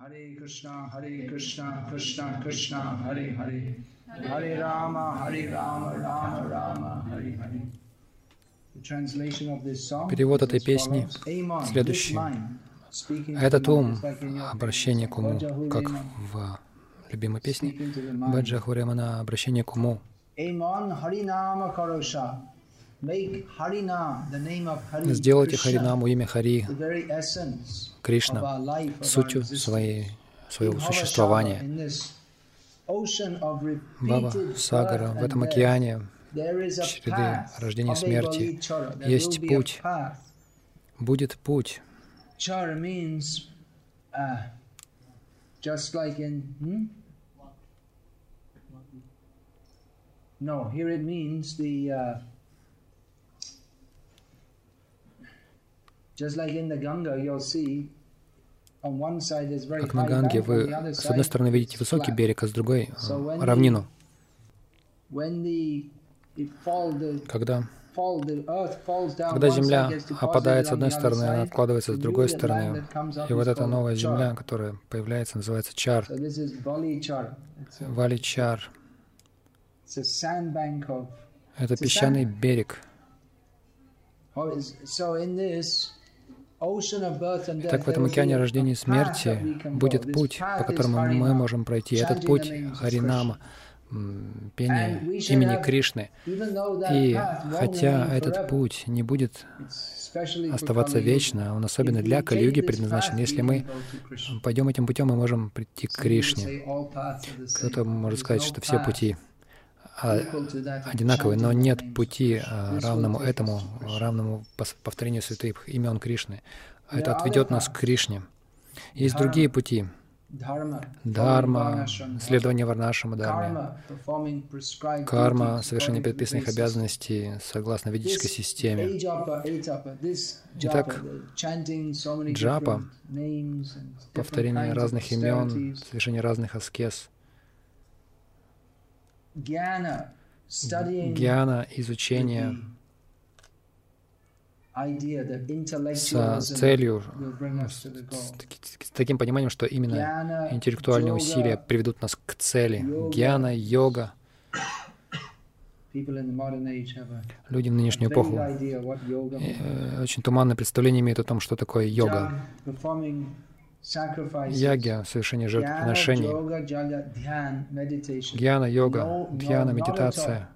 Hare Krishna, Hare Krishna, Krishna Krishna, Hare Hare. Hare Rama, Hare Rama, Rama Rama, Hare Hare. Перевод этой песни следующий. Этот ум, обращение к уму, как в любимой песне. Баджа Хуремана, обращение к уму. Сделайте Харинаму имя Хари, Кришна, сутью своей, своего существования. Баба Сагара, в этом океане череды рождения и смерти есть путь. будет путь. Uh. Hmm? No, here it means the. Uh, Как на Ганге, вы с одной стороны видите высокий берег, а с другой э, равнину. Когда, когда земля опадает с одной стороны, она откладывается с другой стороны. И вот эта новая земля, которая появляется, называется Чар, Вали Чар. Это песчаный берег. Так в этом океане рождения и смерти будет путь, по которому мы можем пройти. Этот путь Харинама, пение имени Кришны. И хотя этот путь не будет оставаться вечно, он особенно для Кали-юги предназначен. Если мы пойдем этим путем, мы можем прийти к Кришне. Кто-то может сказать, что все пути одинаковые, но нет пути а, равному этому, равному повторению святых имен Кришны. Это отведет нас к. Кришне. Есть другие пути. Varnashram следование Варнашама prescribed Карма, совершение предписанных обязанностей согласно ведической системе. Итак, джапа, Повторение разных имен, совершение разных аскез. Гьяна, изучение с целью, с, с таким пониманием, что именно интеллектуальные усилия приведут нас к цели. Гьяна, йога. Люди в нынешнюю эпоху э, очень туманное представление имеют о том, что такое йога. Яги, совершение жертвоприношений. Гьяна, йога, дхьяна, медитация.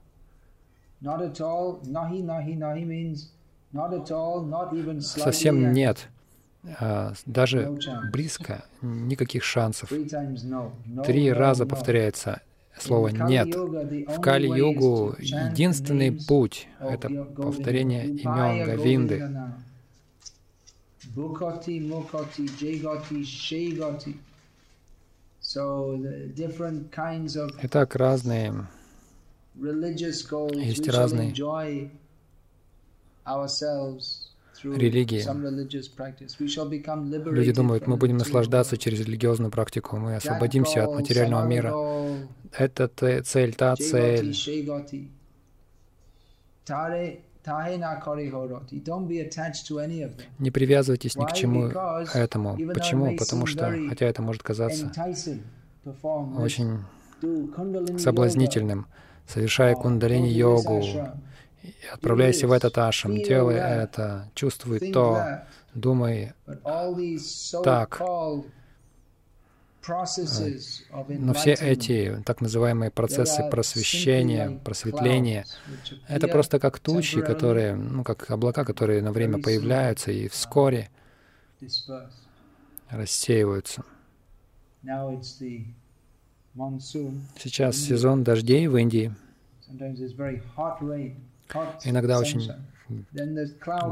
Совсем нет. А, Даже близко никаких шансов. Три раза повторяется слово «нет». В the единственный путь — это повторение имен Говинды. The different kinds of Итак, разные religious goals Есть разные enjoy ourselves through религии. люди думают, мы будем наслаждаться через религиозную практику, мы освободимся от материального мира. Это цель, та цель. Не привязывайтесь ни к чему этому. Почему? Потому что, хотя это может казаться очень соблазнительным, совершая кундалини-йогу, отправляйся в этот ашам, делай это, чувствуй то, думай Так. Of Но все эти так называемые процессы просвещения, просветления, это просто как тучи, которые, ну, как облака, которые на время появляются и вскоре рассеиваются. Сейчас сезон дождей в Индии. Иногда очень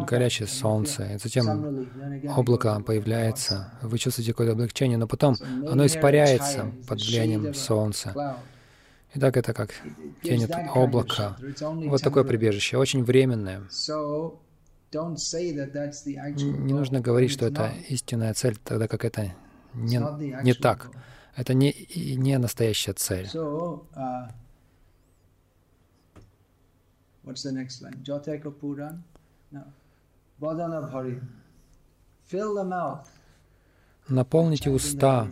горячее солнце, и затем облако появляется, вы чувствуете какое-то облегчение, но потом оно испаряется под влиянием солнца. Итак, это как. It's only Вот такое прибежище, очень временное. Не нужно говорить, что это истинная цель, тогда как это не, не так. Это не, не настоящая цель. What's the next line? Jateka Puran? No. Badana Bhari. Fill the mouth. Наполните уста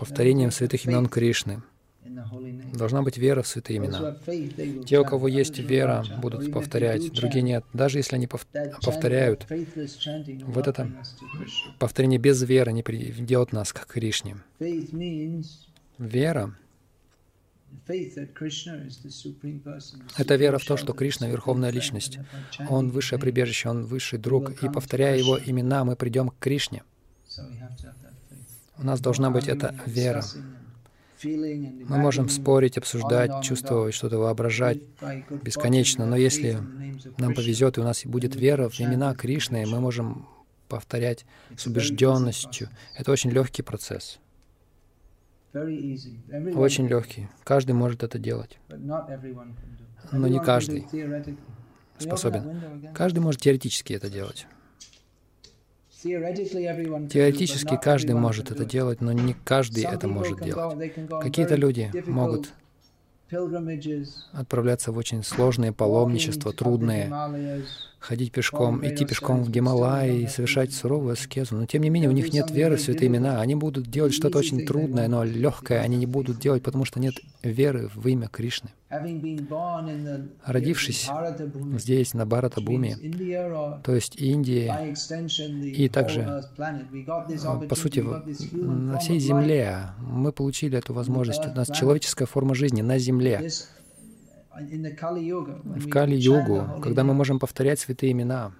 повторением святых имен Кришны. Должна быть вера в святые имена. Те, у кого есть вера, будут повторять, другие нет. Даже если они пов- повторяют, вот это повторение без веры не приведет нас к Кришне. Вера — это вера в то, что Кришна — Верховная Личность. Он — высшее прибежище, Он — высший друг. И повторяя Его имена, мы придем к Кришне. У нас должна быть эта вера. Мы можем спорить, обсуждать, чувствовать, что-то воображать бесконечно, но если нам повезет, и у нас будет вера в имена Кришны, мы можем повторять с убежденностью. Это очень легкий процесс. Очень легкий. Каждый может это делать. Но не каждый способен. Каждый может теоретически это делать. Теоретически каждый может это делать, но не каждый это может делать. Какие-то люди могут отправляться в очень сложные паломничества, трудные, ходить пешком, идти пешком в Гималайи и совершать суровую аскезу. Но тем не менее у них нет веры в святые имена. Они будут делать что-то очень трудное, но легкое они не будут делать, потому что нет веры в имя Кришны. Родившись здесь, на Бхаратабуме, то есть Индии, и также, по сути, на всей Земле мы получили эту возможность. У нас человеческая форма жизни на Земле. В Кали-югу, когда мы можем повторять святые имена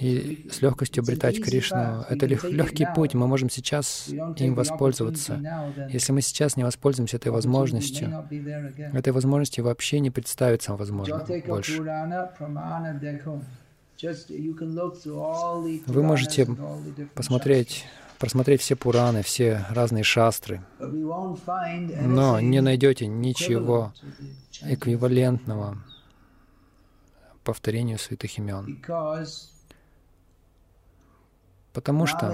и с легкостью обретать Кришну, это легкий путь, мы можем сейчас им воспользоваться. Если мы сейчас не воспользуемся этой возможностью, этой возможности вообще не представится возможно больше. Вы можете посмотреть просмотреть все Пураны, все разные шастры, но не найдете ничего эквивалентного повторению святых имен. Потому что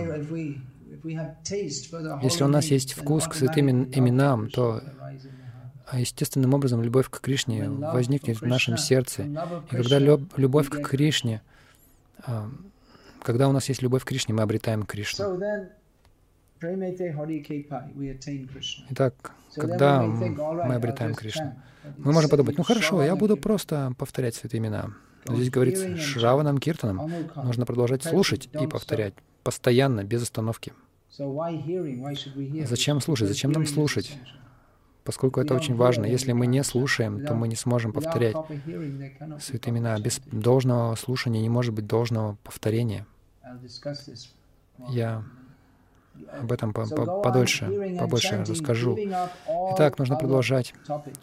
если у нас есть вкус к святым именам, то естественным образом любовь к Кришне возникнет в нашем сердце. И когда любовь к Кришне когда у нас есть любовь к Кришне, мы обретаем Кришну. Итак, когда мы обретаем Кришну, мы можем подумать, ну хорошо, я буду просто повторять святые имена. Но здесь говорится, Шраванам Киртанам нужно продолжать слушать и повторять постоянно, без остановки. Зачем слушать? Зачем нам слушать? Поскольку это очень важно. Если мы не слушаем, то мы не сможем повторять святые имена. Без должного слушания не может быть должного повторения. Я об этом подольше, побольше расскажу. Итак, нужно продолжать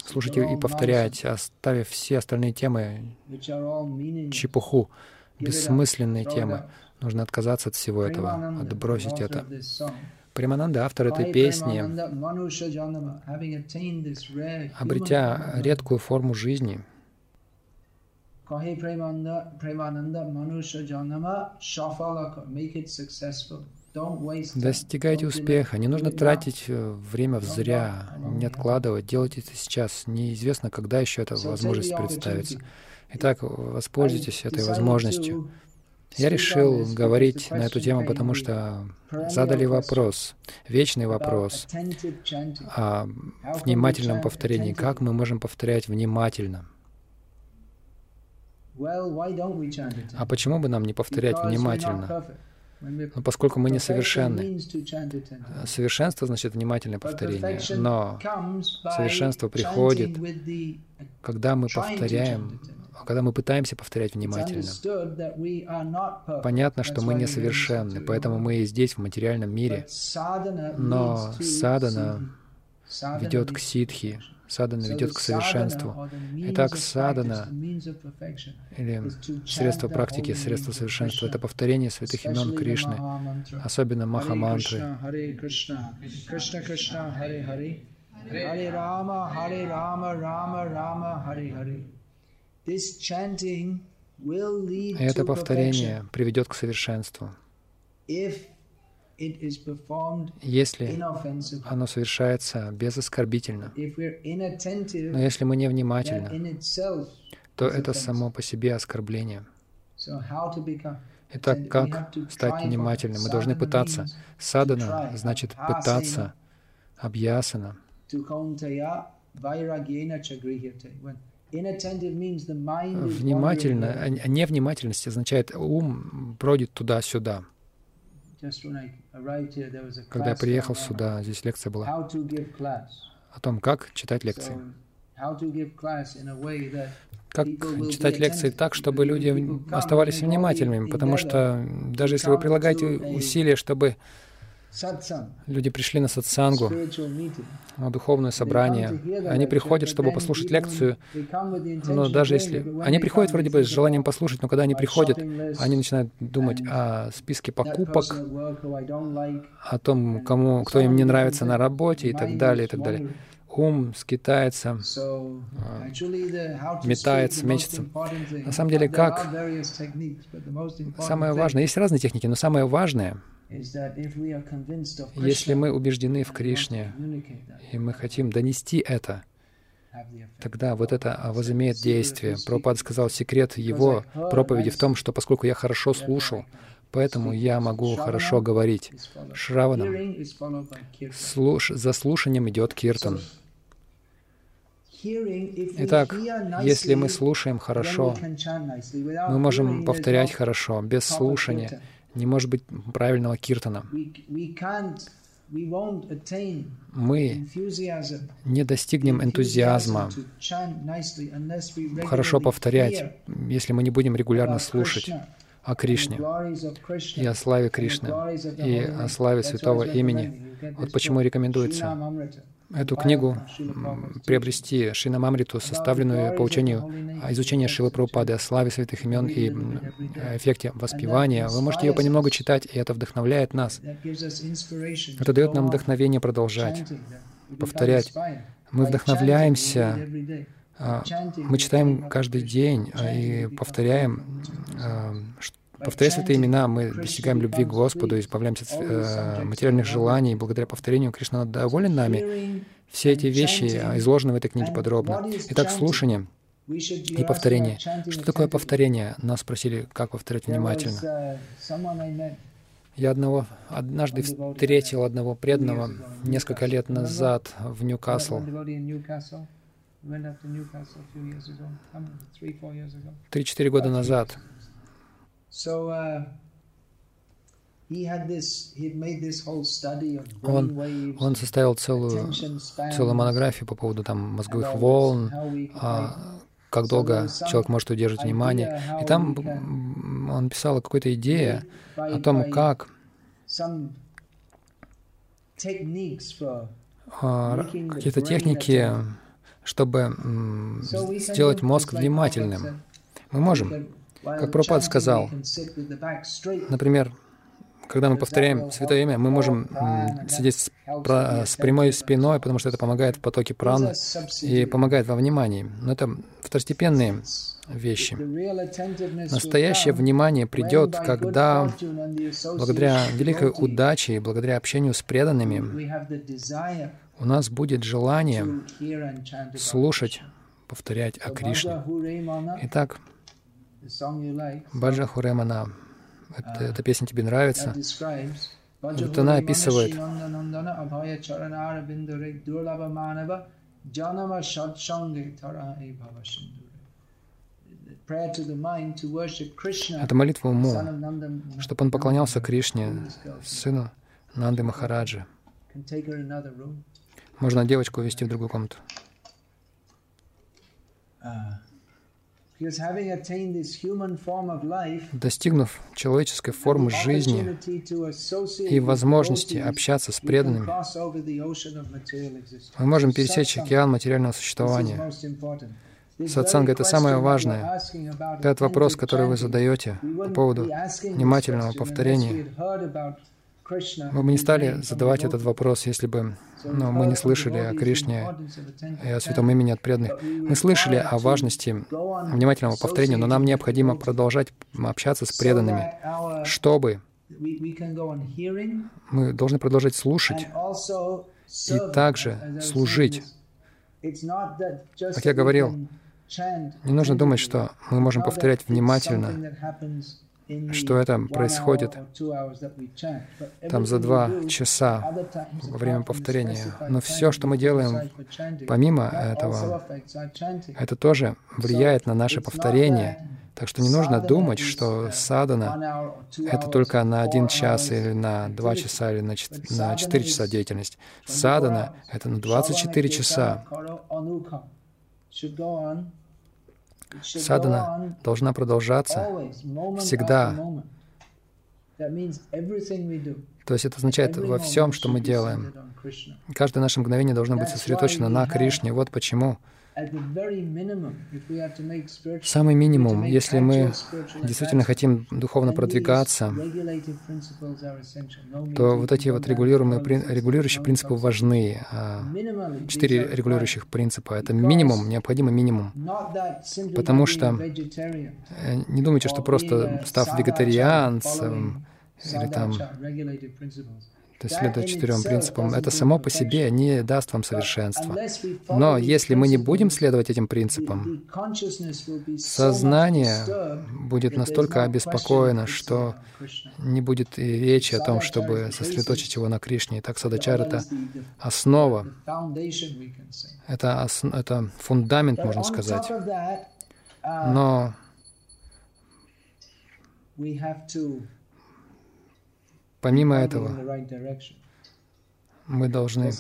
слушать и повторять, оставив все остальные темы, чепуху, бессмысленные темы. Нужно отказаться от всего этого, отбросить это. Примананда, автор этой песни, обретя редкую форму жизни, Достигайте успеха. Не нужно тратить э, время взря, не откладывать, делать это сейчас. Неизвестно, когда еще эта возможность представится. Итак, воспользуйтесь этой возможностью. Я решил говорить на эту тему, потому что задали вопрос, вечный вопрос о внимательном повторении. Как мы можем повторять внимательно? А почему бы нам не повторять внимательно? Но поскольку мы несовершенны, совершенство значит внимательное повторение, но совершенство приходит, когда мы повторяем, когда мы пытаемся повторять внимательно. Понятно, что мы несовершенны, поэтому мы и здесь, в материальном мире, но садана ведет к ситхи, Садана ведет к совершенству. Итак, садана или средство практики, средство совершенства — это повторение святых имен Кришны, особенно Махамантры. Харе. Это повторение приведет к совершенству если оно совершается безоскорбительно. Но если мы не внимательны, то это само по себе оскорбление. Итак, как стать внимательным? Мы должны пытаться. Садана значит пытаться, абьясана. Внимательно, а невнимательность означает ум бродит туда-сюда. Когда я приехал сюда, здесь лекция была. О том, как читать лекции. Как читать лекции так, чтобы люди оставались внимательными, потому что даже если вы прилагаете усилия, чтобы Люди пришли на сатсангу, на духовное собрание. Они приходят, чтобы послушать лекцию, но даже если... Они приходят вроде бы с желанием послушать, но когда они приходят, они начинают думать о списке покупок, о том, кому, кто им не нравится на работе и так далее, и так далее. ум скитается, а, метается, мечется. На самом деле, как? самое важное, есть разные техники, но самое важное — если мы убеждены в Кришне, и мы хотим донести это, тогда вот это возымеет действие. Пропад сказал, секрет его проповеди в том, что поскольку я хорошо слушал, поэтому я могу хорошо говорить. Шраванам. Слуш... За слушанием идет киртан. Итак, если мы слушаем хорошо, мы можем повторять хорошо, без слушания не может быть правильного киртана. Мы не достигнем энтузиазма. хорошо повторять, если мы не будем регулярно слушать о Кришне и о славе Кришны и о славе святого имени. Вот почему рекомендуется эту книгу приобрести Шинамамриту, составленную по учению изучения Шивы Прабхупады о славе святых имен и эффекте воспевания. Вы можете ее понемногу читать, и это вдохновляет нас. Это дает нам вдохновение продолжать, повторять. Мы вдохновляемся, а, мы читаем каждый день а, и повторяем, а, Повторяя святые имена, мы достигаем любви к Господу, избавляемся от э, материальных желаний. Благодаря повторению Кришна доволен нами. Все эти вещи а, изложены в этой книге подробно. Итак, слушание и повторение. Что такое повторение? Нас спросили, как повторять внимательно. Я одного, однажды встретил одного преданного несколько лет назад в Ньюкасл. Три-четыре года назад. Он, он составил целую, целую монографию по поводу там мозговых волн, а, как долго человек может удерживать внимание. И там он писал о какой-то идее о том, как а, какие-то техники, чтобы сделать мозг внимательным. Мы можем как Пропад сказал, например, когда мы повторяем Святое Имя, мы можем сидеть с, про, с прямой спиной, потому что это помогает в потоке праны и помогает во внимании. Но это второстепенные вещи. Настоящее внимание придет, когда благодаря великой удаче и благодаря общению с преданными у нас будет желание слушать, повторять о Кришне. Итак, Баджа Хуремана. Это, эта песня тебе нравится? Вот она описывает это молитва уму, чтобы он поклонялся Кришне, сыну Нанды Махараджи. Можно девочку увести в другую комнату. Достигнув человеческой формы жизни и возможности общаться с преданными, мы можем пересечь океан материального существования. Сатсанга — это самое важное. Этот вопрос, который вы задаете по поводу внимательного повторения, мы бы не стали задавать этот вопрос, если бы ну, мы не слышали о Кришне и о святом имени от преданных. Мы слышали о важности внимательного повторения, но нам необходимо продолжать общаться с преданными, чтобы мы должны продолжать слушать и также служить. Как я говорил, не нужно думать, что мы можем повторять внимательно что это происходит там за два часа во время повторения. Но все, что мы делаем помимо этого, это тоже влияет на наше повторение. Так что не нужно думать, что садана — это только на один час или на два часа или на четыре часа деятельность. Садана — это на 24 часа. Садана должна продолжаться всегда. То есть это означает во всем, что мы делаем. Каждое наше мгновение должно быть сосредоточено на Кришне. Вот почему Самый минимум, если мы действительно хотим духовно продвигаться, то вот эти вот регулируемые, регулирующие принципы важны. А четыре регулирующих принципа — это минимум, необходимый минимум. Потому что э, не думайте, что просто став вегетарианцем или там то есть следуя четырем принципам, это само по себе не даст вам совершенства. Но если мы не будем следовать этим принципам, сознание будет настолько обеспокоено, что не будет и речи о том, чтобы сосредоточить его на Кришне. Итак, садачар — это основа, это, ос, это фундамент, можно сказать. Но Помимо этого, мы должны,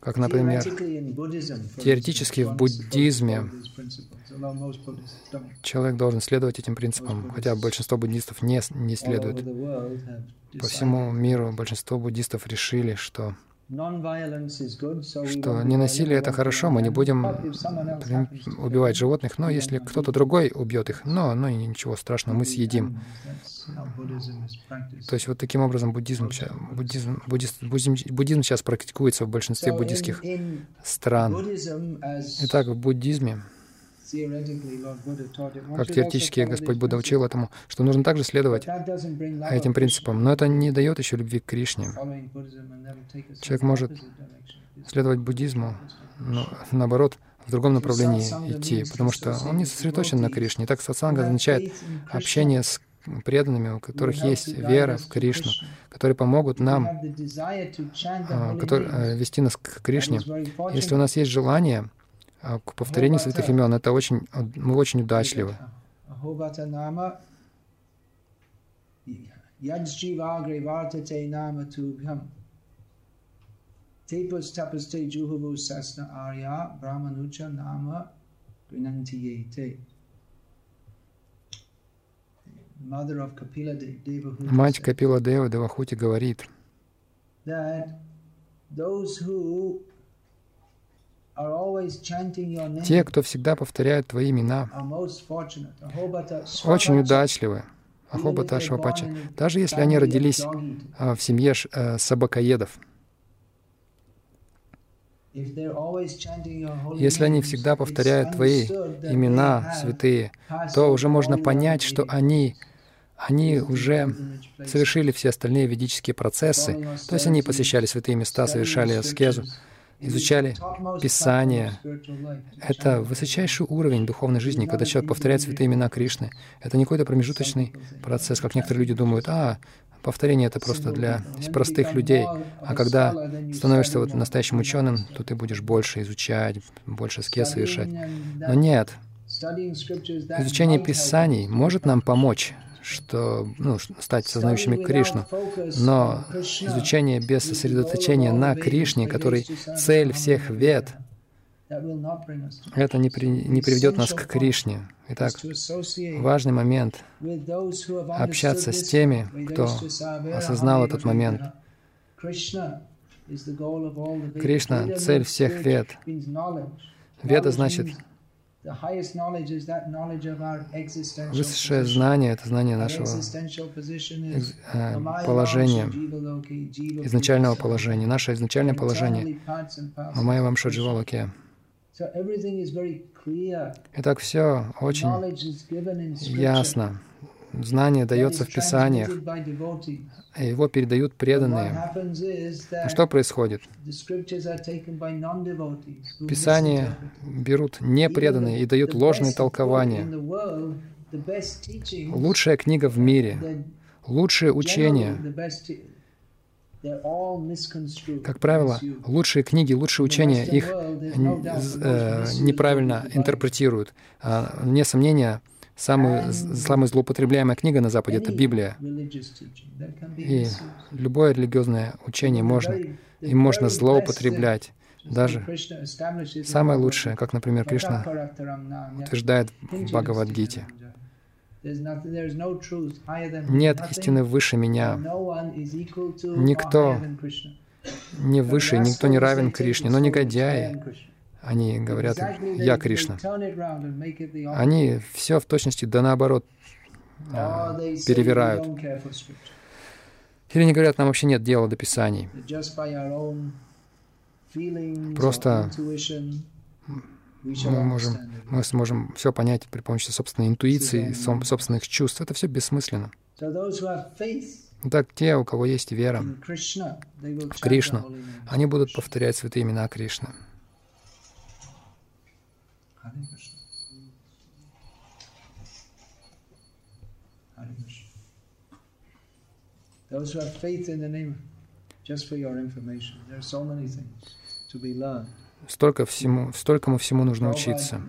как, например, теоретически в буддизме человек должен следовать этим принципам, хотя большинство буддистов не, не следует. По всему миру большинство буддистов решили, что что ненасилие — это хорошо, мы не будем убивать животных, но если кто-то другой убьет их, но, но ничего страшного, мы съедим. То есть вот таким образом буддизм, буддизм, буддизм, буддизм сейчас практикуется в большинстве буддийских стран. Итак, в буддизме как теоретически Господь Будда учил этому, что нужно также следовать этим принципам. Но это не дает еще любви к Кришне. Человек может следовать буддизму, но наоборот, в другом направлении идти, потому что он не сосредоточен на Кришне. Так сатсанга означает общение с преданными, у которых есть вера в Кришну, которые помогут нам а, которые, э, вести нас к Кришне. Если у нас есть желание к повторению святых имен. Это очень, мы очень удачливы. Мать Капила Дева Девахути говорит, те, кто всегда повторяют Твои имена, очень удачливы. Ахобата Швапача. Даже если они родились а, в семье э, собакоедов, если они всегда повторяют Твои имена святые, то уже можно понять, что они, они уже совершили все остальные ведические процессы. То есть они посещали святые места, совершали аскезу, изучали Писание. Это высочайший уровень духовной жизни, когда человек повторяет святые имена Кришны. Это не какой-то промежуточный процесс, как некоторые люди думают, а, повторение — это просто для простых людей. А когда становишься вот настоящим ученым, то ты будешь больше изучать, больше скес совершать. Но нет. Изучение Писаний может нам помочь что, ну, стать сознающими Кришну. Но изучение без сосредоточения на Кришне, который цель всех вед, это не, при, не приведет нас к Кришне. Итак, важный момент — общаться с теми, кто осознал этот момент. Кришна — цель всех вед. Веда значит Высшее знание — это знание нашего э, положения, изначального положения. Наше изначальное положение — Мамая вам Шадживалаке. Итак, все очень ясно. Знание дается в Писаниях, и его передают преданные. А что происходит? Писание берут непреданные и дают ложные толкования. лучшая книга в мире, лучшее учение, как правило, лучшие книги, лучшие учения, их э, неправильно интерпретируют. А, вне сомнения, самая, самая злоупотребляемая книга на Западе — это Библия. И любое религиозное учение можно, им можно злоупотреблять. Даже самое лучшее, как, например, Кришна утверждает в Бхагавадгите. Нет истины выше меня. Никто не выше, никто не равен Кришне, но негодяи. Они говорят, я Кришна. Они все в точности да наоборот э, перевирают. Или они говорят, нам вообще нет дела до Писаний. Просто мы можем, мы сможем все понять при помощи собственной интуиции, собственных чувств. Это все бессмысленно. Так те, у кого есть вера в Кришну, они будут повторять святые имена Кришны. Those who have faith in the name, just for your information, there are so many things to be learned. Столько всему, столькому всему нужно учиться.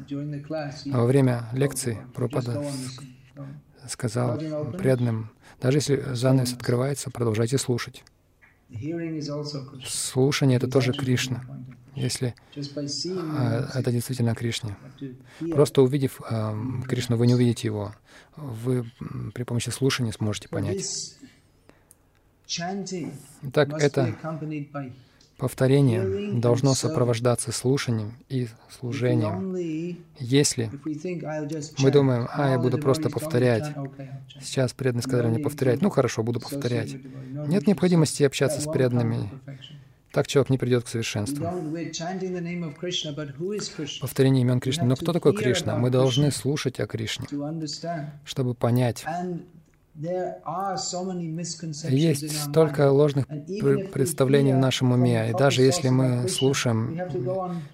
А во время лекции Пропада сказал преданным, даже если занавес открывается, продолжайте слушать. Слушание — это тоже Кришна, если а, это действительно Кришна. Просто увидев а, Кришну, вы не увидите его. Вы при помощи слушания сможете понять. Так это Повторение должно сопровождаться слушанием и служением. Если мы думаем, а, я буду просто повторять, сейчас преданные сказали мне повторять, ну хорошо, буду повторять. Нет необходимости общаться с преданными. Так человек не придет к совершенству. Повторение имен Кришны. Но кто такой Кришна? Мы должны слушать о Кришне, чтобы понять. Есть столько ложных представлений в нашем уме, и даже если мы слушаем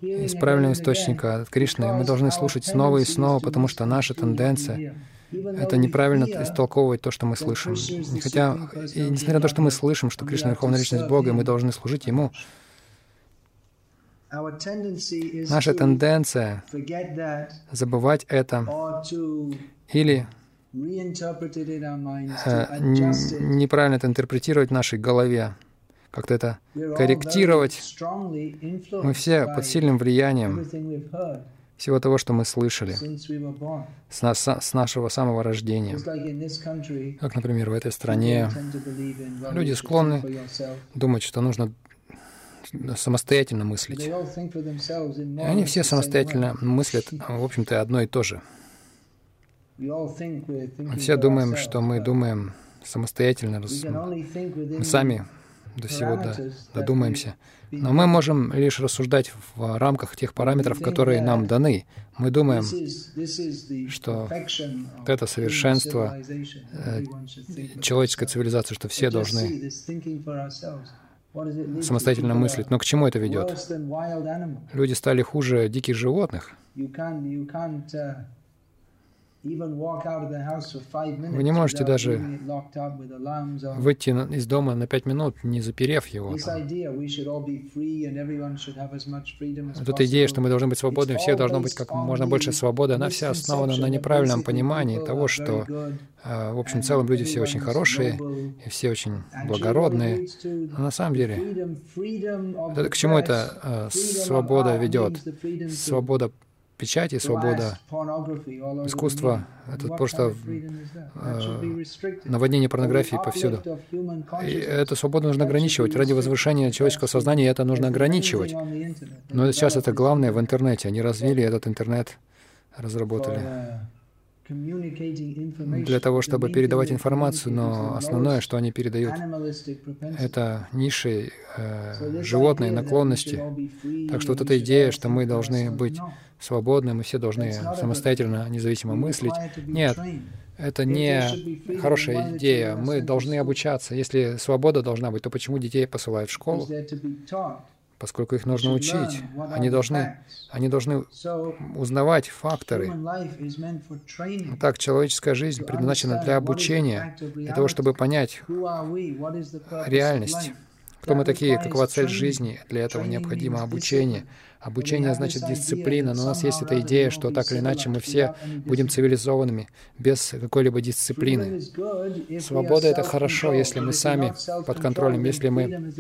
из правильного источника от Кришны, мы должны слушать снова и снова, потому что наша тенденция — это неправильно истолковывать то, что мы слышим. Хотя, и несмотря на то, что мы слышим, что Кришна — Верховная Личность Бога, и мы должны служить Ему, наша тенденция забывать это или неправильно это интерпретировать в нашей голове, как-то это корректировать. Мы все под сильным влиянием всего того, что мы слышали с, нас, с нашего самого рождения. Как, например, в этой стране люди склонны думать, что нужно самостоятельно мыслить. И они все самостоятельно мыслят, в общем-то, одно и то же. Мы все думаем, что мы думаем самостоятельно, мы сами до всего додумаемся. Но мы можем лишь рассуждать в рамках тех параметров, которые нам даны. Мы думаем, что это совершенство э, человеческой цивилизации, что все должны самостоятельно мыслить. Но к чему это ведет? Люди стали хуже диких животных. Вы не можете даже выйти из дома на пять минут, не заперев его. Вот эта идея, что мы должны быть свободны, всех должно быть как можно больше свободы, она вся основана на неправильном понимании того, что а, в общем целом люди все очень хорошие, и все очень благородные. Но на самом деле, к чему эта а, свобода ведет? Свобода печати, свобода искусства — это просто э, наводнение порнографии повсюду. И эту свободу нужно ограничивать. Ради возвышения человеческого сознания это нужно ограничивать. Но сейчас это главное в интернете. Они развили этот интернет, разработали для того, чтобы передавать информацию, но основное, что они передают, это ниши, э, животные наклонности. Так что вот эта идея, что мы должны быть свободны, мы все должны самостоятельно, независимо мыслить, нет, это не хорошая идея. Мы должны обучаться. Если свобода должна быть, то почему детей посылают в школу? Поскольку их нужно учить. Они должны, они должны узнавать факторы. Так, человеческая жизнь предназначена для обучения, для того, чтобы понять реальность. Кто мы такие, какова цель жизни? Для этого необходимо обучение. Обучение значит дисциплина, но у нас есть эта идея, что так или иначе мы все будем цивилизованными, без какой-либо дисциплины. Свобода — это хорошо, если мы сами под контролем, если мы,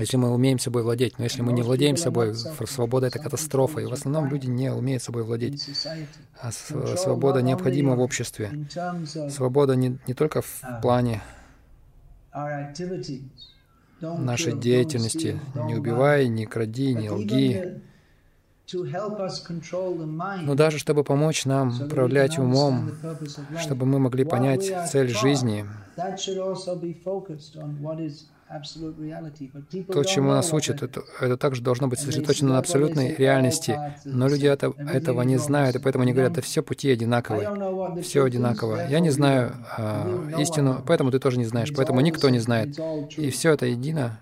если мы умеем собой владеть. Но если мы не владеем собой, свобода — это катастрофа. И в основном люди не умеют собой владеть. А свобода необходима в обществе. Свобода не, не только в плане нашей деятельности. Не убивай, не кради, не лги. Но даже чтобы помочь нам управлять умом, чтобы мы могли понять цель жизни, то, чему нас учат, это, это также должно быть сосредоточено на абсолютной реальности. Но люди это, этого не знают, и поэтому они говорят, да все пути одинаковые, все одинаково. Я не знаю э, истину, поэтому ты тоже не знаешь, поэтому никто не знает. И все это едино,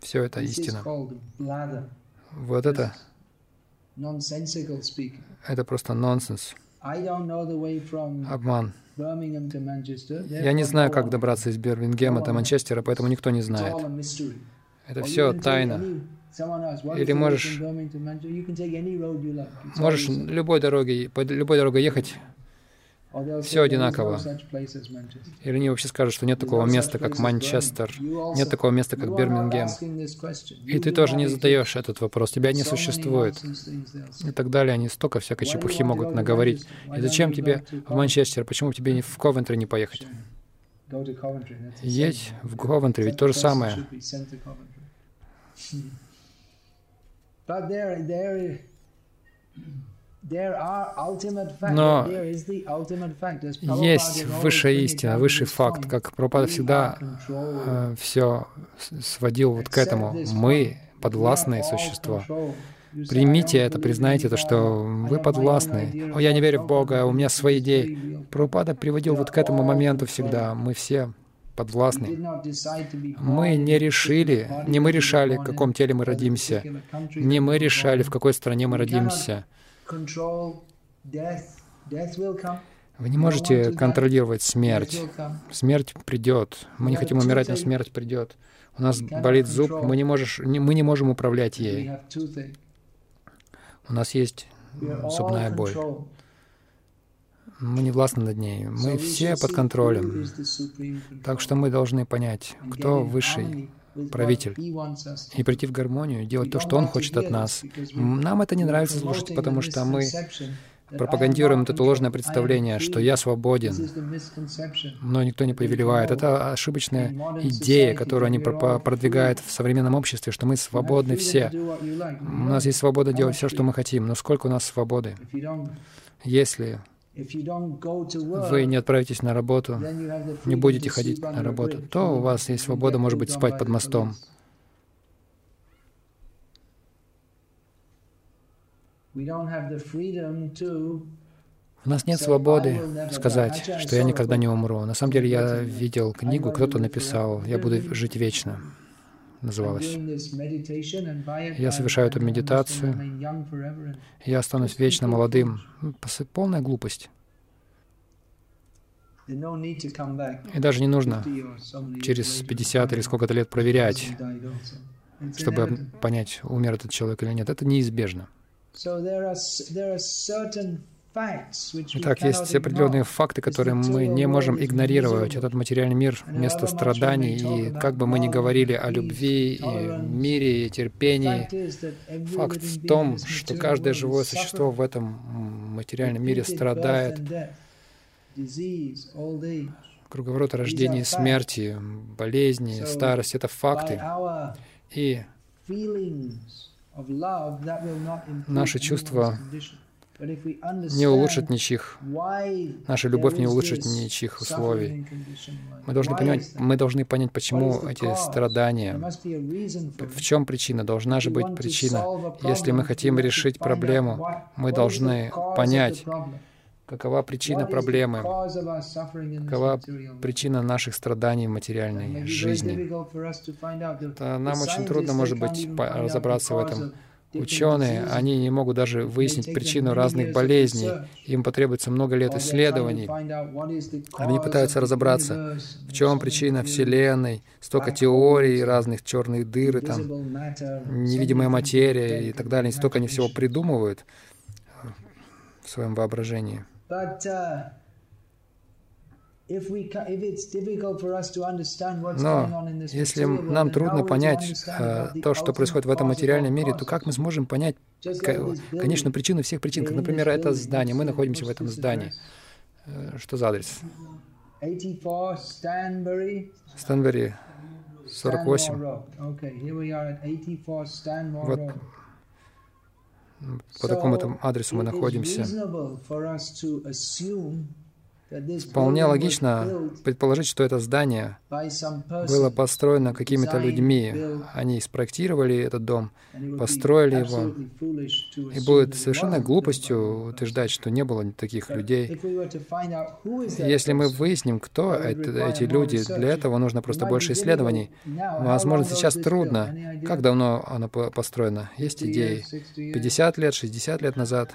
все это истина. Вот это, это просто нонсенс, обман. Я не знаю, как добраться из Бирмингема до Манчестера, поэтому никто не знает. Это все тайна. Или можешь, можешь любой дорогой, по любой дорогой ехать все одинаково. Или они вообще скажут, что нет такого места, как Манчестер, нет такого места, как Бирмингем. И ты тоже не задаешь этот вопрос, тебя не существует. И так далее. Они столько всякой чепухи могут наговорить. И зачем тебе в Манчестер? Почему тебе в Ковентри не поехать? Едь в Ковентри, ведь то же самое. Но есть высшая истина, высший факт, как Пропада всегда э, все сводил вот к этому. Мы подвластные существа. Примите это, признайте это, что вы подвластны. О, я не верю в Бога, у меня свои идеи. Прабхупада приводил вот к этому моменту всегда. Мы все подвластны. Мы не решили, не мы решали, в каком теле мы родимся, не мы решали, в какой стране мы родимся. Вы не можете контролировать смерть. Смерть придет. Мы не хотим умирать, но смерть придет. У нас болит зуб, мы не, можешь, мы не можем управлять ей. У нас есть зубная боль. Мы не властны над ней. Мы все под контролем. Так что мы должны понять, кто высший правитель, и прийти в гармонию, делать то, что он хочет от нас. Нам это не нравится слушать, потому что мы пропагандируем это ложное представление, что я свободен, но никто не повелевает. Это ошибочная идея, которую они продвигают в современном обществе, что мы свободны все. У нас есть свобода делать все, что мы хотим, но сколько у нас свободы? Если вы не отправитесь на работу, не будете ходить на работу, то у вас есть свобода, может быть, спать под мостом. У нас нет свободы сказать, что я никогда не умру. На самом деле я видел книгу, кто-то написал, я буду жить вечно называлась. Я совершаю эту медитацию, я останусь вечно молодым. Полная глупость. И даже не нужно через 50 или сколько-то лет проверять, чтобы понять, умер этот человек или нет. Это неизбежно. Итак, есть определенные факты, которые мы не можем игнорировать. Этот материальный мир — место страданий, и как бы мы ни говорили о любви, и мире, и терпении, факт в том, что каждое живое существо в этом материальном мире страдает. Круговорот рождения и смерти, болезни, старость — это факты. И наши чувства не улучшит ничьих, наша любовь не улучшит ничьих условий. Мы должны понимать, мы должны понять, почему эти страдания, в чем причина, должна же быть причина. Если мы хотим решить проблему, мы должны понять, какова причина проблемы, какова причина наших страданий в материальной жизни. Это нам очень трудно, может быть, разобраться в этом. Ученые, они не могут даже выяснить причину разных болезней. Им потребуется много лет исследований. Они пытаются разобраться, в чем причина Вселенной, столько теорий разных, черных дыры, там, невидимая материя и так далее. Столько они всего придумывают в своем воображении. Но если нам трудно понять э, то, что происходит в этом материальном мире, то как мы сможем понять конечную причину всех причин? Как, например, это здание. Мы находимся в этом здании. Э, что за адрес? Станбери, 48. Вот по такому адресу мы находимся. Вполне логично предположить, что это здание было построено какими-то людьми. Они спроектировали этот дом, построили его. И будет совершенно глупостью утверждать, что не было таких людей. Если мы выясним, кто это, эти люди, для этого нужно просто больше исследований. Возможно, сейчас трудно. Как давно оно построено? Есть идеи? 50 лет, 60 лет назад?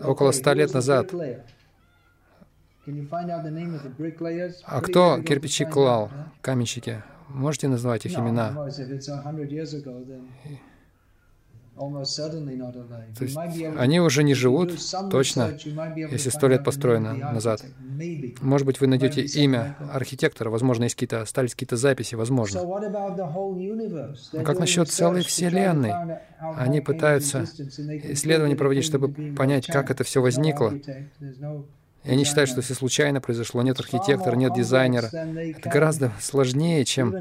Около ста лет назад. А кто кирпичи клал, каменщики? Можете назвать их имена? То есть они уже не живут, точно, если сто лет построено назад. Может быть, вы найдете имя архитектора, возможно, есть какие-то, остались какие-то записи, возможно. Но как насчет целой Вселенной? Они пытаются исследования проводить, чтобы понять, как это все возникло. И они считают, что все случайно произошло, нет архитектора, нет дизайнера. Это гораздо сложнее, чем...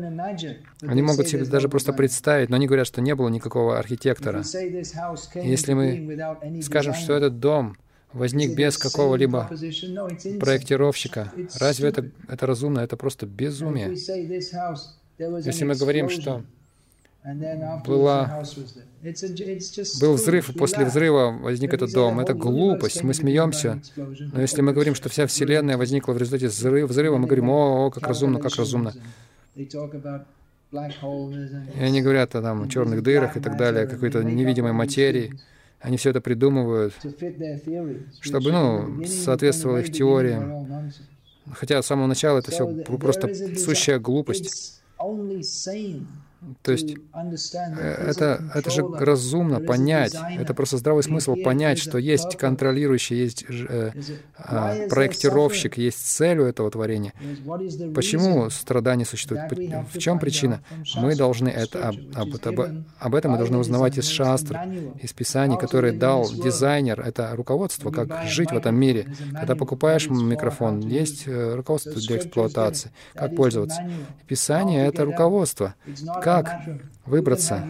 Они могут себе даже просто представить, но они говорят, что не было никакого архитектора. Если мы скажем, что этот дом возник без какого-либо проектировщика, разве это, это разумно? Это просто безумие. Если мы говорим, что была, был взрыв, и после взрыва возник этот дом. Это глупость, мы смеемся. Но если мы говорим, что вся Вселенная возникла в результате взрыва, мы говорим, о, о, как разумно, как разумно. И они говорят о там, черных дырах и так далее, какой-то невидимой материи. Они все это придумывают, чтобы, ну, соответствовало их теориям. Хотя с самого начала это все просто сущая глупость. То есть э, это, это же разумно понять, это просто здравый смысл понять, что есть контролирующий, есть э, э, проектировщик, есть цель у этого творения. Почему страдания существуют? В чем причина? Мы должны это, об, об, об, об этом мы должны узнавать из шастр, из писаний, которые дал дизайнер. Это руководство, как жить в этом мире. Когда покупаешь микрофон, есть э, руководство для эксплуатации, как пользоваться. Писание — это руководство. Как как выбраться.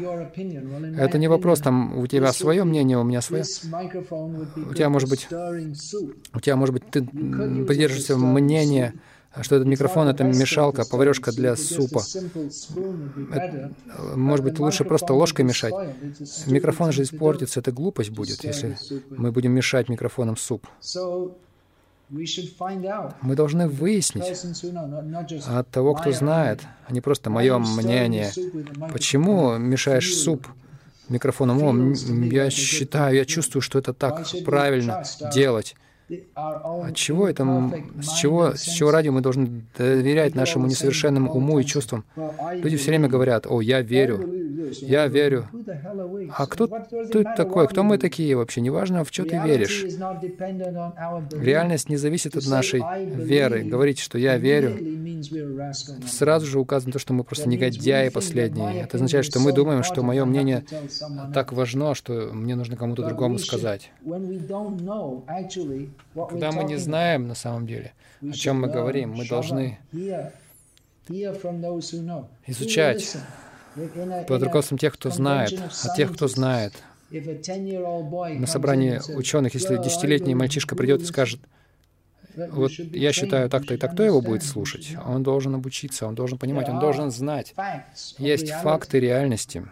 Это не вопрос, там, у тебя свое мнение, у меня свое. У тебя, может быть, у тебя, может быть, ты придерживаешься мнения, что этот микрофон — это мешалка, поварешка для супа. Это, может быть, лучше просто ложкой мешать. Микрофон же испортится, это глупость будет, если мы будем мешать микрофоном суп. Мы должны выяснить от того, кто знает, а не просто мое мнение. Почему мешаешь суп микрофоном? О, я считаю, я чувствую, что это так правильно делать. От чего это, с чего, с чего ради мы должны доверять нашему несовершенному уму и чувствам? Люди все время говорят, о, я верю, я верю. А кто ты такой? Кто мы такие вообще? Неважно, в что ты веришь. Реальность не зависит от нашей веры. Говорить, что я верю, сразу же указано то, что мы просто негодяи последние. Это означает, что мы думаем, что мое мнение так важно, что мне нужно кому-то другому сказать. Когда мы не знаем на самом деле, о чем мы говорим, мы должны изучать под руководством тех, кто знает, от тех, кто знает. На собрании ученых, если десятилетний мальчишка придет и скажет, вот я считаю так-то и так, кто его будет слушать? Он должен обучиться, он должен понимать, он должен знать. Есть факты реальности.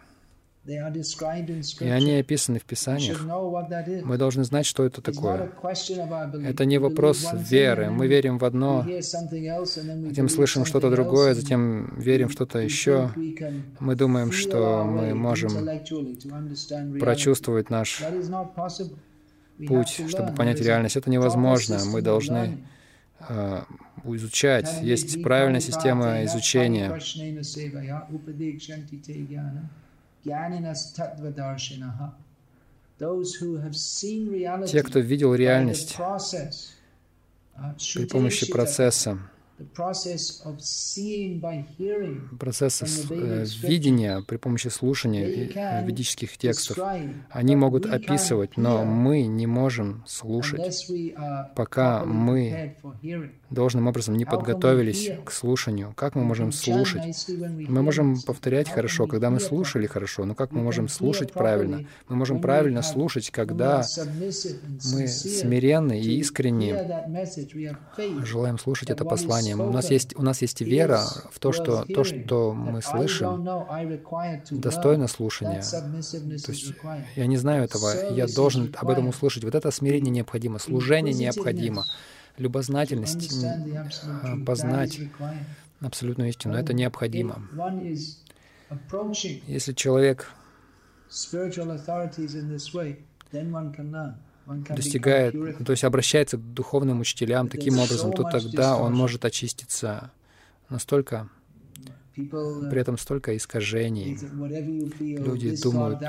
И они описаны в Писаниях. Мы должны знать, что это такое. Это не вопрос веры. Мы верим в одно, затем слышим что-то другое, затем верим в что-то еще. Мы думаем, что мы можем прочувствовать наш путь, чтобы понять реальность. Это невозможно. Мы должны uh, изучать. Есть правильная система изучения. Те, кто видел реальность при помощи процесса, процесс э, видения при помощи слушания ведических текстов, они могут описывать, но мы не можем слушать, пока мы должным образом не подготовились к слушанию. Как мы можем слушать? Мы можем повторять хорошо, когда мы слушали хорошо, но как мы можем слушать правильно? Мы можем правильно слушать, когда мы смиренны и искренне желаем слушать это послание. У нас есть, у нас есть вера в то, что то, что мы слышим, достойно слушания. То есть я не знаю этого, я должен об этом услышать. Вот это смирение необходимо, служение необходимо любознательность, познать абсолютную истину. Это необходимо. Если человек достигает, то есть обращается к духовным учителям таким образом, то тогда он может очиститься настолько, при этом столько искажений. Люди думают,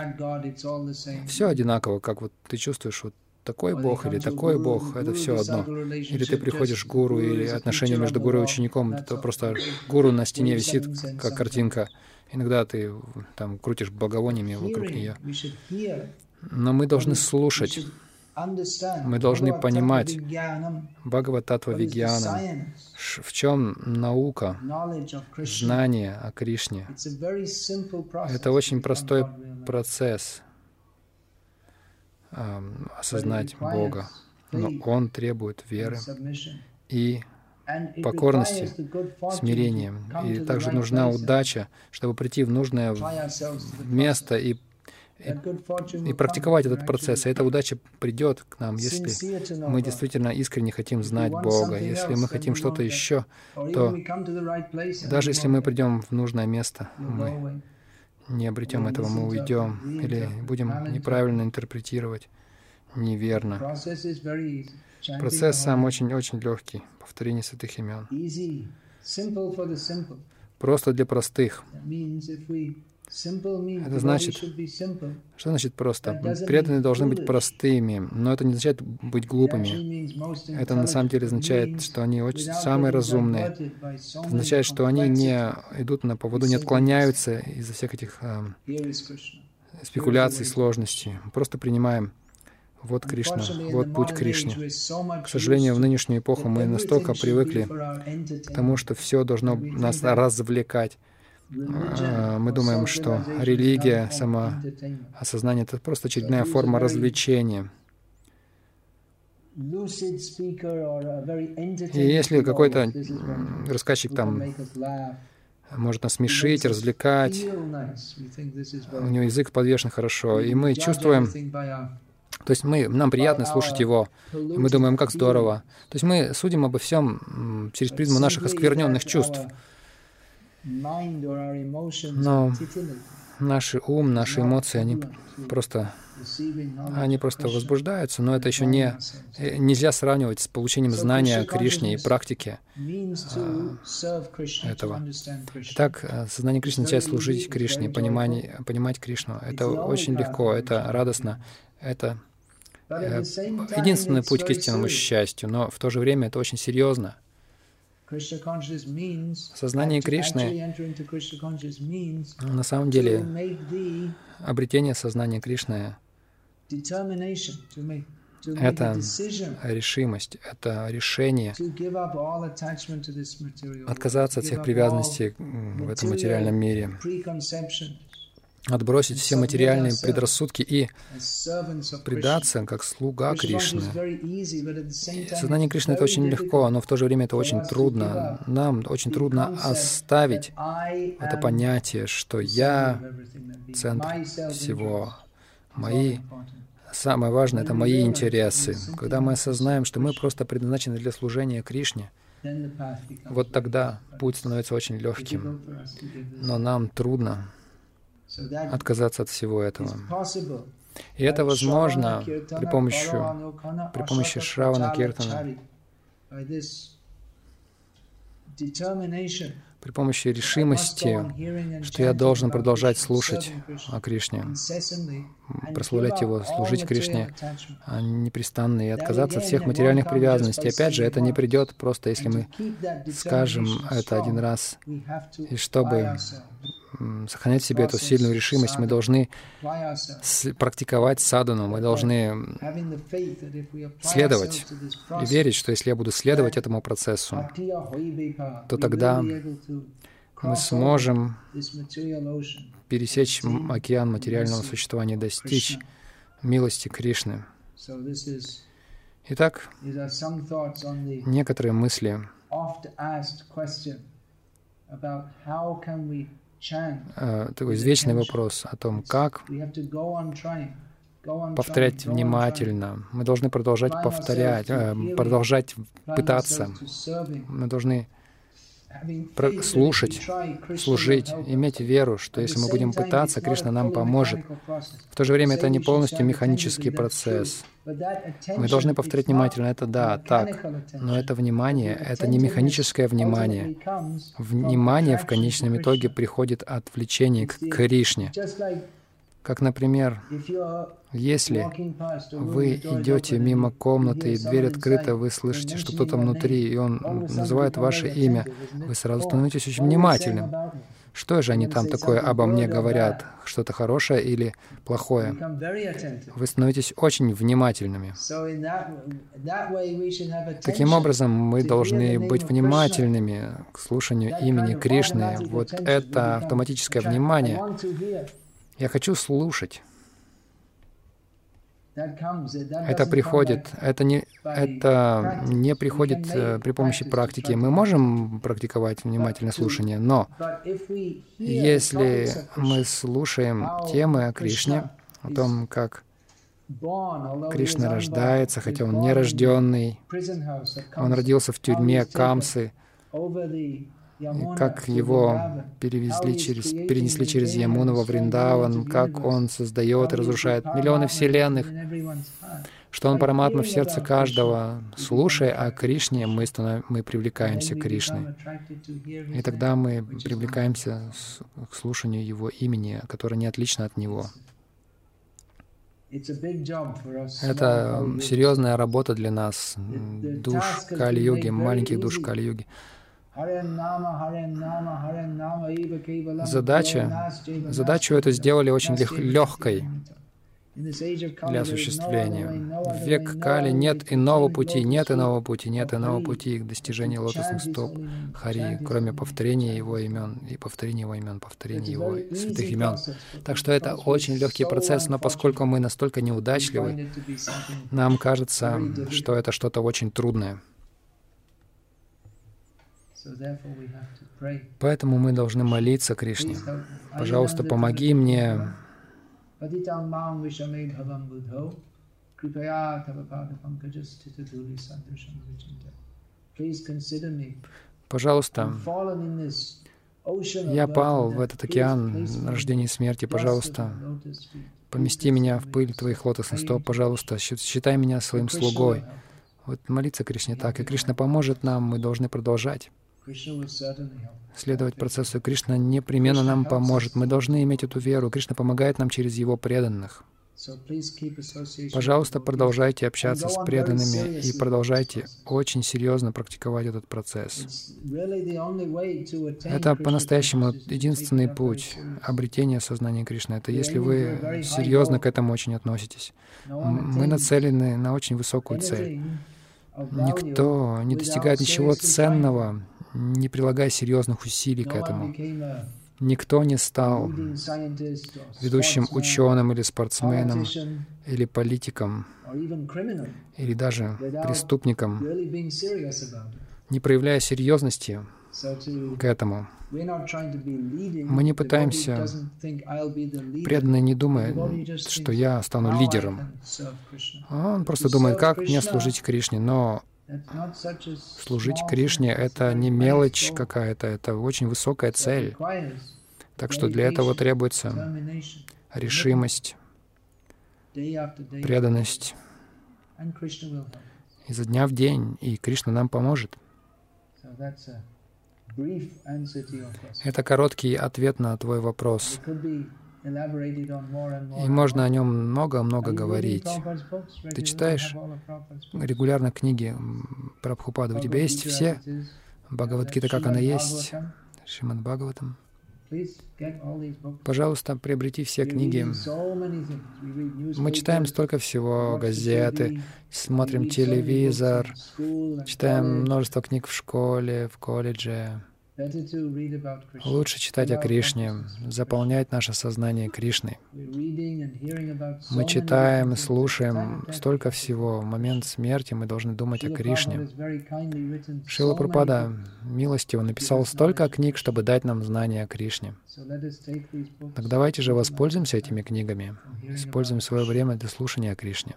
все одинаково, как вот ты чувствуешь, вот такой Бог или такой Бог, это все одно. Или ты приходишь к гуру, или отношения между гуру и учеником, это просто гуру на стене висит, как картинка. Иногда ты там крутишь благовониями вокруг нее. Но мы должны слушать. Мы должны понимать Бхагавататва Вигьяна, в чем наука, знание о Кришне. Это очень простой процесс — осознать Бога, но Он требует веры и покорности, смирения. И также нужна удача, чтобы прийти в нужное место и, и, и практиковать этот процесс. И эта удача придет к нам, если мы действительно искренне хотим знать Бога. Если мы хотим что-то еще, то даже если мы придем в нужное место, мы не обретем этого, мы уйдем или будем неправильно интерпретировать, неверно. Процесс сам очень-очень легкий, повторение святых имен. Просто для простых. Это значит, что значит просто? Преданные должны быть простыми, но это не означает быть глупыми. Это на самом деле означает, что они очень самые разумные. Это означает, что они не идут на поводу, не отклоняются из-за всех этих э, спекуляций, сложностей. Просто принимаем вот Кришна, вот путь Кришны. К сожалению, в нынешнюю эпоху мы настолько привыкли к тому, что все должно нас развлекать. А, мы думаем, что религия, самоосознание — это просто очередная форма развлечения. И если какой-то рассказчик там может нас смешить, развлекать, у него язык подвешен хорошо, и мы чувствуем, то есть мы, нам приятно слушать его, и мы думаем, как здорово. То есть мы судим обо всем через призму наших оскверненных чувств. Но наш ум, наши эмоции, они просто, они просто возбуждаются, но это еще не, э, нельзя сравнивать с получением знания о Кришне и практике а, этого. Итак, э, сознание Кришны означает служить Кришне, понимать, понимать Кришну. Это очень легко, это радостно, это э, единственный путь к истинному счастью, но в то же время это очень серьезно. Сознание Кришны на самом деле обретение сознания Кришны. это решимость, это решение отказаться от всех привязанностей в этом материальном мире, отбросить все материальные предрассудки и предаться как слуга Кришны. Сознание Кришны — это очень легко, но в то же время это очень трудно. Нам очень трудно оставить это понятие, что я — центр всего. Мои Самое важное — это мои интересы. Когда мы осознаем, что мы просто предназначены для служения Кришне, вот тогда путь становится очень легким. Но нам трудно отказаться от всего этого. И это возможно при помощи, при помощи Шравана Киртана, при помощи решимости, что я должен продолжать слушать о Кришне, прославлять Его, служить Кришне а непрестанно и отказаться от всех материальных привязанностей. Опять же, это не придет просто, если мы скажем это один раз. И чтобы сохранять в себе эту сильную решимость, мы должны практиковать садану, мы должны следовать и верить, что если я буду следовать этому процессу, то тогда мы сможем пересечь океан материального существования, достичь милости Кришны. Итак, некоторые мысли Э, такой извечный вопрос о том, как повторять внимательно. Мы должны продолжать повторять, э, продолжать пытаться. Мы должны слушать, служить, иметь веру, что если мы будем пытаться, Кришна нам поможет. В то же время это не полностью механический процесс. Мы должны повторять внимательно, это да, так, но это внимание, это не механическое внимание. Внимание в конечном итоге приходит от влечения к Кришне. Как, например, если вы идете мимо комнаты, и дверь открыта, вы слышите, что кто-то внутри, и он называет ваше имя, вы сразу становитесь очень внимательным. Что же они там такое обо мне говорят? Что-то хорошее или плохое? Вы становитесь очень внимательными. Таким образом, мы должны быть внимательными к слушанию имени Кришны. Вот это автоматическое внимание. Я хочу слушать. Это приходит, это не, это не приходит э, при помощи практики. Мы можем практиковать внимательное слушание, но если мы слушаем темы о Кришне, о том, как Кришна рождается, хотя он нерожденный, он родился в тюрьме Камсы, как его перевезли через, перенесли через Ямуну во Вриндаван, как он создает и разрушает миллионы вселенных, что он параматма в сердце каждого. Слушая о Кришне, мы, станов... мы привлекаемся к Кришне. И тогда мы привлекаемся к слушанию Его имени, которое не отлично от Него. Это серьезная работа для нас, душ Кали-йоги, маленьких душ Кали-йоги. Задача, задачу эту сделали очень лег, легкой для осуществления. В век Кали нет иного пути, нет иного пути, нет иного пути к достижению лотосных стоп Хари, кроме повторения Его имен и повторения Его имен, повторения Его святых имен. Так что это очень легкий процесс, но поскольку мы настолько неудачливы, нам кажется, что это что-то очень трудное. Поэтому мы должны молиться Кришне. Пожалуйста, помоги мне. Пожалуйста, я пал в этот океан рождения и смерти. Пожалуйста, помести меня в пыль Твоих лотосных стоп. Пожалуйста, считай меня своим слугой. Вот молиться Кришне так, и Кришна поможет нам, мы должны продолжать следовать процессу. Кришна непременно нам поможет. Мы должны иметь эту веру. Кришна помогает нам через Его преданных. Пожалуйста, продолжайте общаться с преданными и продолжайте очень серьезно практиковать этот процесс. Это по-настоящему единственный путь обретения сознания Кришны. Это если вы серьезно к этому очень относитесь. Мы нацелены на очень высокую цель. Никто не достигает ничего ценного, не прилагая серьезных усилий к этому. Никто не стал ведущим ученым или спортсменом, или политиком, или даже преступником, не проявляя серьезности к этому. Мы не пытаемся, преданный не думает, что я стану лидером. Он просто думает, как мне служить Кришне, но Служить Кришне — это не мелочь какая-то, это очень высокая цель. Так что для этого требуется решимость, преданность. Изо дня в день, и Кришна нам поможет. Это короткий ответ на твой вопрос. И можно о нем много-много говорить. Ты читаешь регулярно книги Прабхупады. У тебя есть все Бхагавадгита, как она есть, Шримад Бхагаватам. Пожалуйста, приобрети все книги. Мы читаем столько всего, газеты, смотрим телевизор, читаем множество книг в школе, в колледже. Лучше читать о Кришне, заполнять наше сознание Кришной. Мы читаем, слушаем столько всего. В момент смерти мы должны думать о Кришне. Шила Прупада милостиво написал столько книг, чтобы дать нам знания о Кришне. Так давайте же воспользуемся этими книгами, используем свое время для слушания о Кришне.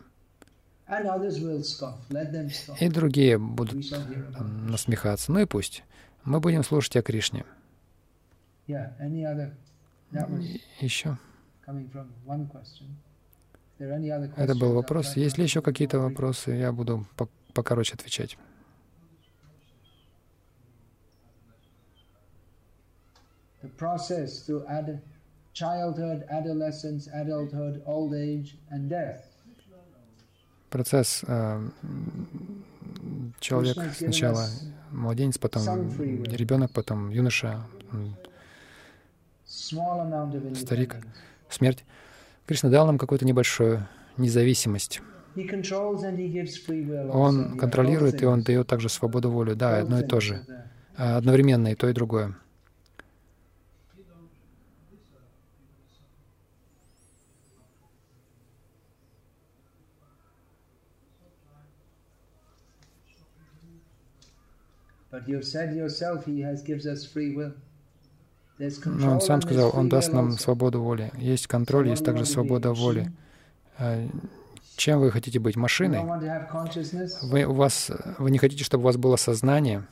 И другие будут там, насмехаться. Ну и пусть. Мы будем слушать о Кришне. Еще. Это был вопрос. Есть ли еще какие-то вопросы? Я буду покороче отвечать. Процесс э, человек сначала младенец, потом ребенок, потом юноша, старик, смерть. Кришна дал нам какую-то небольшую независимость. Он контролирует, и он дает также свободу воли. Да, одно и то же. Одновременно и то, и другое. Но он сам сказал, он даст нам свободу воли. Есть контроль, есть также свобода воли. А чем вы хотите быть? Машиной? Вы, у вас, вы не хотите, чтобы у вас было сознание?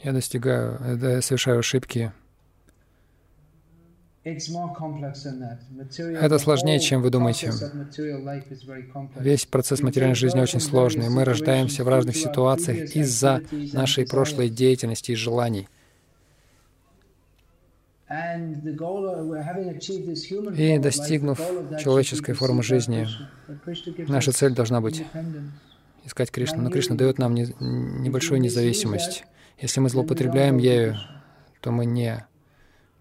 Я достигаю, я совершаю ошибки это сложнее, чем вы думаете. Весь процесс материальной жизни очень сложный. Мы рождаемся в разных ситуациях из-за нашей прошлой деятельности и желаний. И достигнув человеческой формы жизни, наша цель должна быть искать Кришну. Но Кришна дает нам не, небольшую независимость. Если мы злоупотребляем ею, то мы не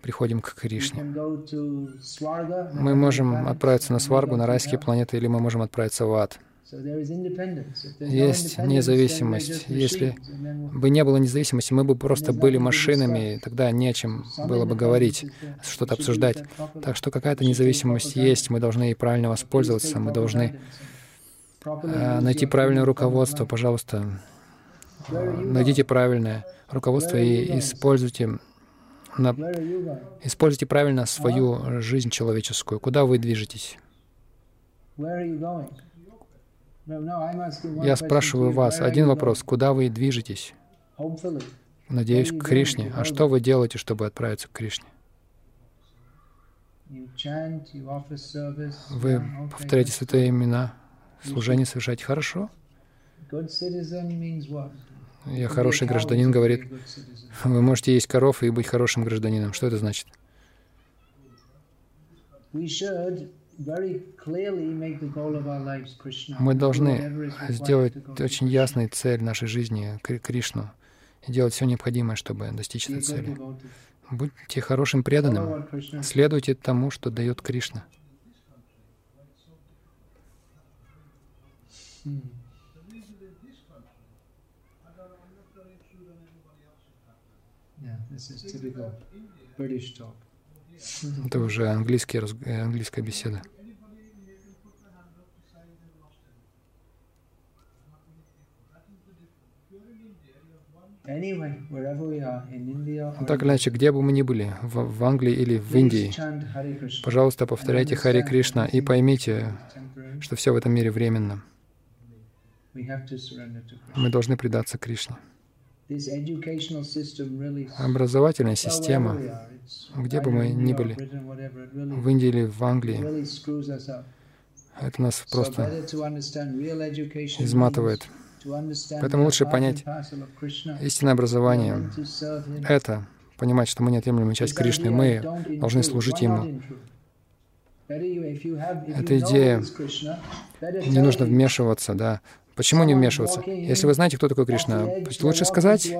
приходим к Кришне. Мы можем отправиться на Сваргу, на райские планеты, или мы можем отправиться в ад. Есть независимость. Если бы не было независимости, мы бы просто были машинами, и тогда не о чем было бы говорить, что-то обсуждать. Так что какая-то независимость есть, мы должны ей правильно воспользоваться, мы должны э, найти правильное руководство, пожалуйста. Найдите правильное руководство и используйте на... Используйте правильно свою жизнь человеческую. Куда вы движетесь? Я спрашиваю вас один вопрос. Куда вы движетесь? Надеюсь, к Кришне. А что вы делаете, чтобы отправиться к Кришне? Вы повторяете святые имена, служение совершаете хорошо. Я хороший гражданин, говорит, вы можете есть коров и быть хорошим гражданином. Что это значит? Мы должны сделать очень ясной цель нашей жизни, Кришну, и делать все необходимое, чтобы достичь этой цели. Будьте хорошим преданным, следуйте тому, что дает Кришна. Это уже английский, э, английская беседа. Так или иначе, где бы мы ни были, в, в Англии или в Индии, пожалуйста, повторяйте Хари Кришна и поймите, что все в этом мире временно. Мы должны предаться Кришне. Образовательная система, где бы мы ни были, в Индии или в Англии, это нас просто изматывает. Поэтому лучше понять истинное образование. Это понимать, что мы неотъемлемая часть Кришны, мы должны служить Ему. Эта идея, не нужно вмешиваться, да. Почему не вмешиваться? Если вы знаете, кто такой Кришна, лучше сказать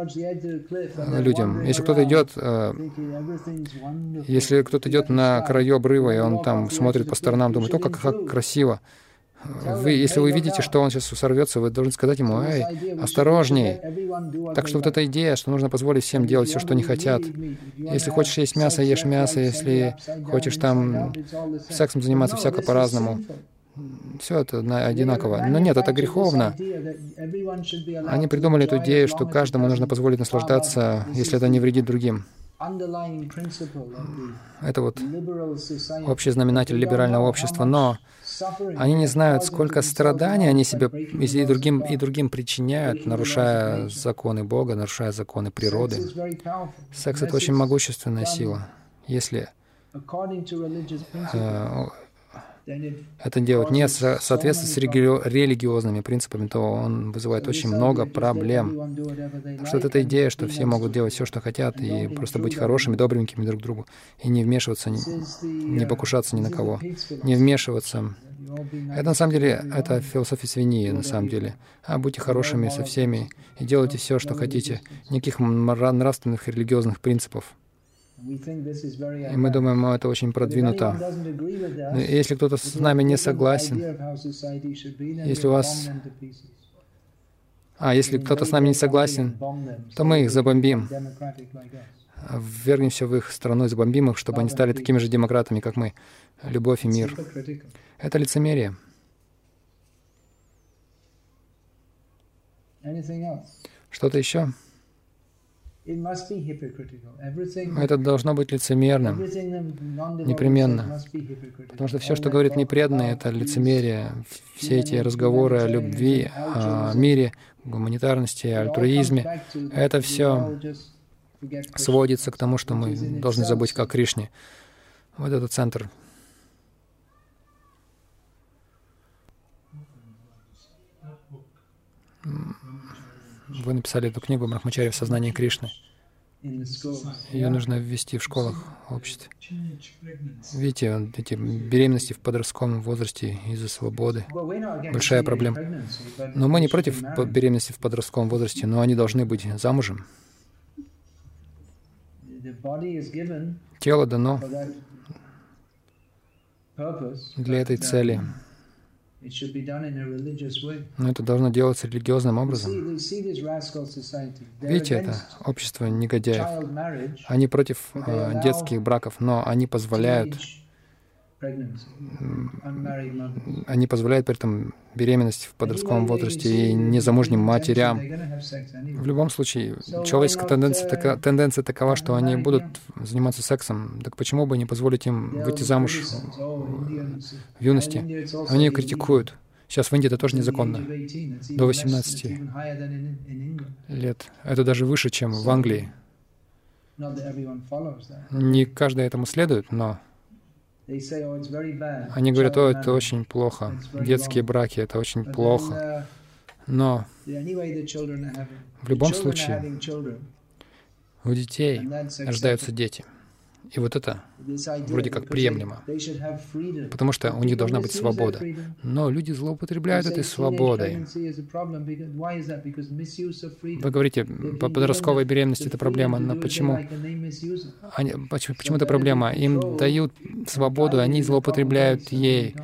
людям. Если кто-то идет, э, если кто-то идет на краю обрыва, и он там смотрит по сторонам, думает, о, как, как красиво, вы, если вы видите, что он сейчас сорвется, вы должны сказать ему, «Эй, осторожней!» Так что вот эта идея, что нужно позволить всем делать все, что они хотят. Если хочешь есть мясо, ешь мясо. Если хочешь там сексом заниматься, всяко по-разному. Все это одинаково. Но нет, это греховно. Они придумали эту идею, что каждому нужно позволить наслаждаться, если это не вредит другим. Это вот общий знаменатель либерального общества. Но они не знают, сколько страданий они себе и другим, и другим причиняют, нарушая законы Бога, нарушая законы природы. Секс — это очень могущественная сила. Если это делать не в соответствии с религиозными принципами, то он вызывает очень много проблем. Что вот эта идея, что все могут делать все, что хотят, и просто быть хорошими, добренькими друг к другу, и не вмешиваться, не покушаться ни на кого, не вмешиваться. Это на самом деле, это философия свиньи, на самом деле. А будьте хорошими со всеми и делайте все, что хотите. Никаких нравственных и религиозных принципов. И мы думаем, это очень продвинуто. Но если кто-то с нами не согласен, если у вас... А, если кто-то с нами не согласен, то мы их забомбим, ввергнемся в их страну и забомбим их, чтобы они стали такими же демократами, как мы. Любовь и мир. Это лицемерие. Что-то еще? Это должно быть лицемерным, непременно. Потому что все, что говорит непреданный, это лицемерие. Все эти разговоры о любви, о мире, гуманитарности, альтруизме, это все сводится к тому, что мы должны забыть как Кришне. Вот этот центр Вы написали эту книгу «Брахмачари в сознании Кришны». Ее нужно ввести в школах, в обществе. Видите, эти беременности в подростковом возрасте из-за свободы. Большая проблема. Но мы не против беременности в подростковом возрасте, но они должны быть замужем. Тело дано для этой цели. Но это должно делаться религиозным образом. Видите, это общество негодяев. Они против э, детских браков, но они позволяют они позволяют при этом беременность в подростковом возрасте и незамужним матерям. В любом случае, человеческая тенденция, така, тенденция такова, что они будут заниматься сексом. Так почему бы не позволить им выйти замуж в юности? Они ее критикуют. Сейчас в Индии это тоже незаконно. До 18 лет. Это даже выше, чем в Англии. Не каждый этому следует, но Они говорят, о, это очень плохо. Детские браки — это очень плохо. Uh, Но в любом случае у детей рождаются дети. И вот это вроде как приемлемо, потому что у них должна быть свобода. Но люди злоупотребляют этой свободой. Вы говорите, по подростковой беременности это проблема, но почему? Они, почему, почему это проблема? Им дают свободу, они злоупотребляют ей.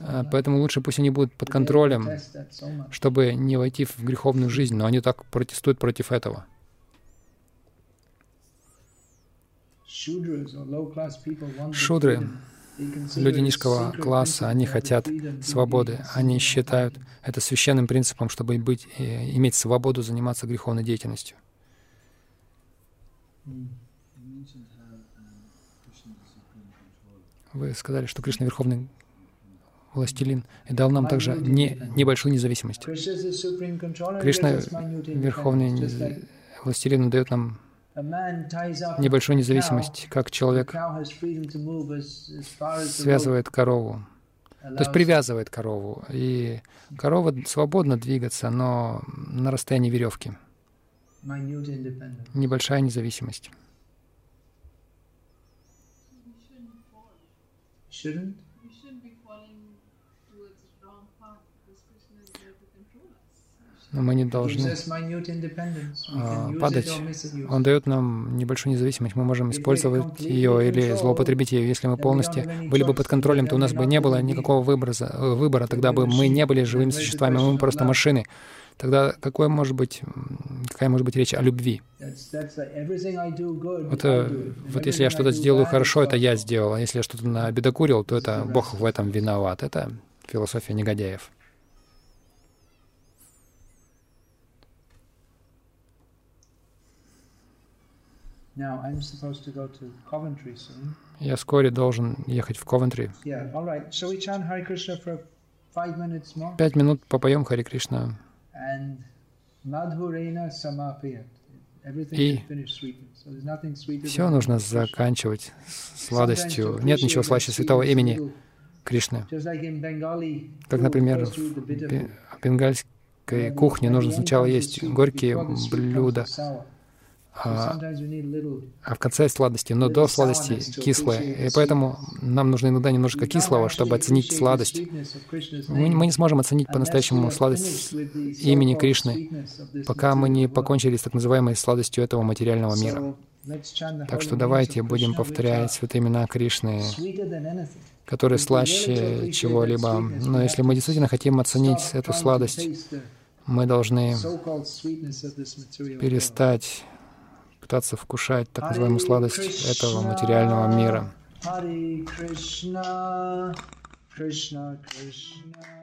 А, поэтому лучше пусть они будут под контролем, чтобы не войти в греховную жизнь, но они так протестуют против этого. Шудры, люди низкого класса, они хотят свободы. Они считают это священным принципом, чтобы быть, э, иметь свободу заниматься греховной деятельностью. Вы сказали, что Кришна Верховный Властелин и дал нам также не, небольшую независимость. Кришна Верховный Властелин дает нам небольшую независимость, как человек связывает корову, то есть привязывает корову, и корова свободно двигаться, но на расстоянии веревки. Небольшая независимость. Но мы не должны а, падать. Он дает нам небольшую независимость. Мы можем использовать ее или злоупотребить ее. Если мы полностью были бы под контролем, то у нас бы не было никакого выбора. выбора. Тогда бы мы не были живыми существами, мы просто машины. Тогда какое может быть, какая может быть речь о любви? Вот, э, вот если я что-то сделаю хорошо, это я сделал. А если я что-то набедокурил, то это Бог в этом виноват. Это философия негодяев. Я вскоре должен ехать в Ковентри. Пять минут попоем Хари Кришна. И все нужно заканчивать сладостью. Нет ничего слаще святого имени Кришны. Как, например, в бенгальской кухне нужно сначала есть горькие блюда, а, а в конце сладости, но до сладости кислое. И поэтому нам нужно иногда немножко кислого, чтобы оценить сладость. Мы, мы не сможем оценить по-настоящему сладость имени Кришны, пока мы не покончили с так называемой сладостью этого материального мира. Так что давайте будем повторять святые имена Кришны, которые слаще чего-либо. Но если мы действительно хотим оценить эту сладость, мы должны перестать пытаться вкушать так называемую сладость этого материального мира. Krishna, Krishna, Krishna.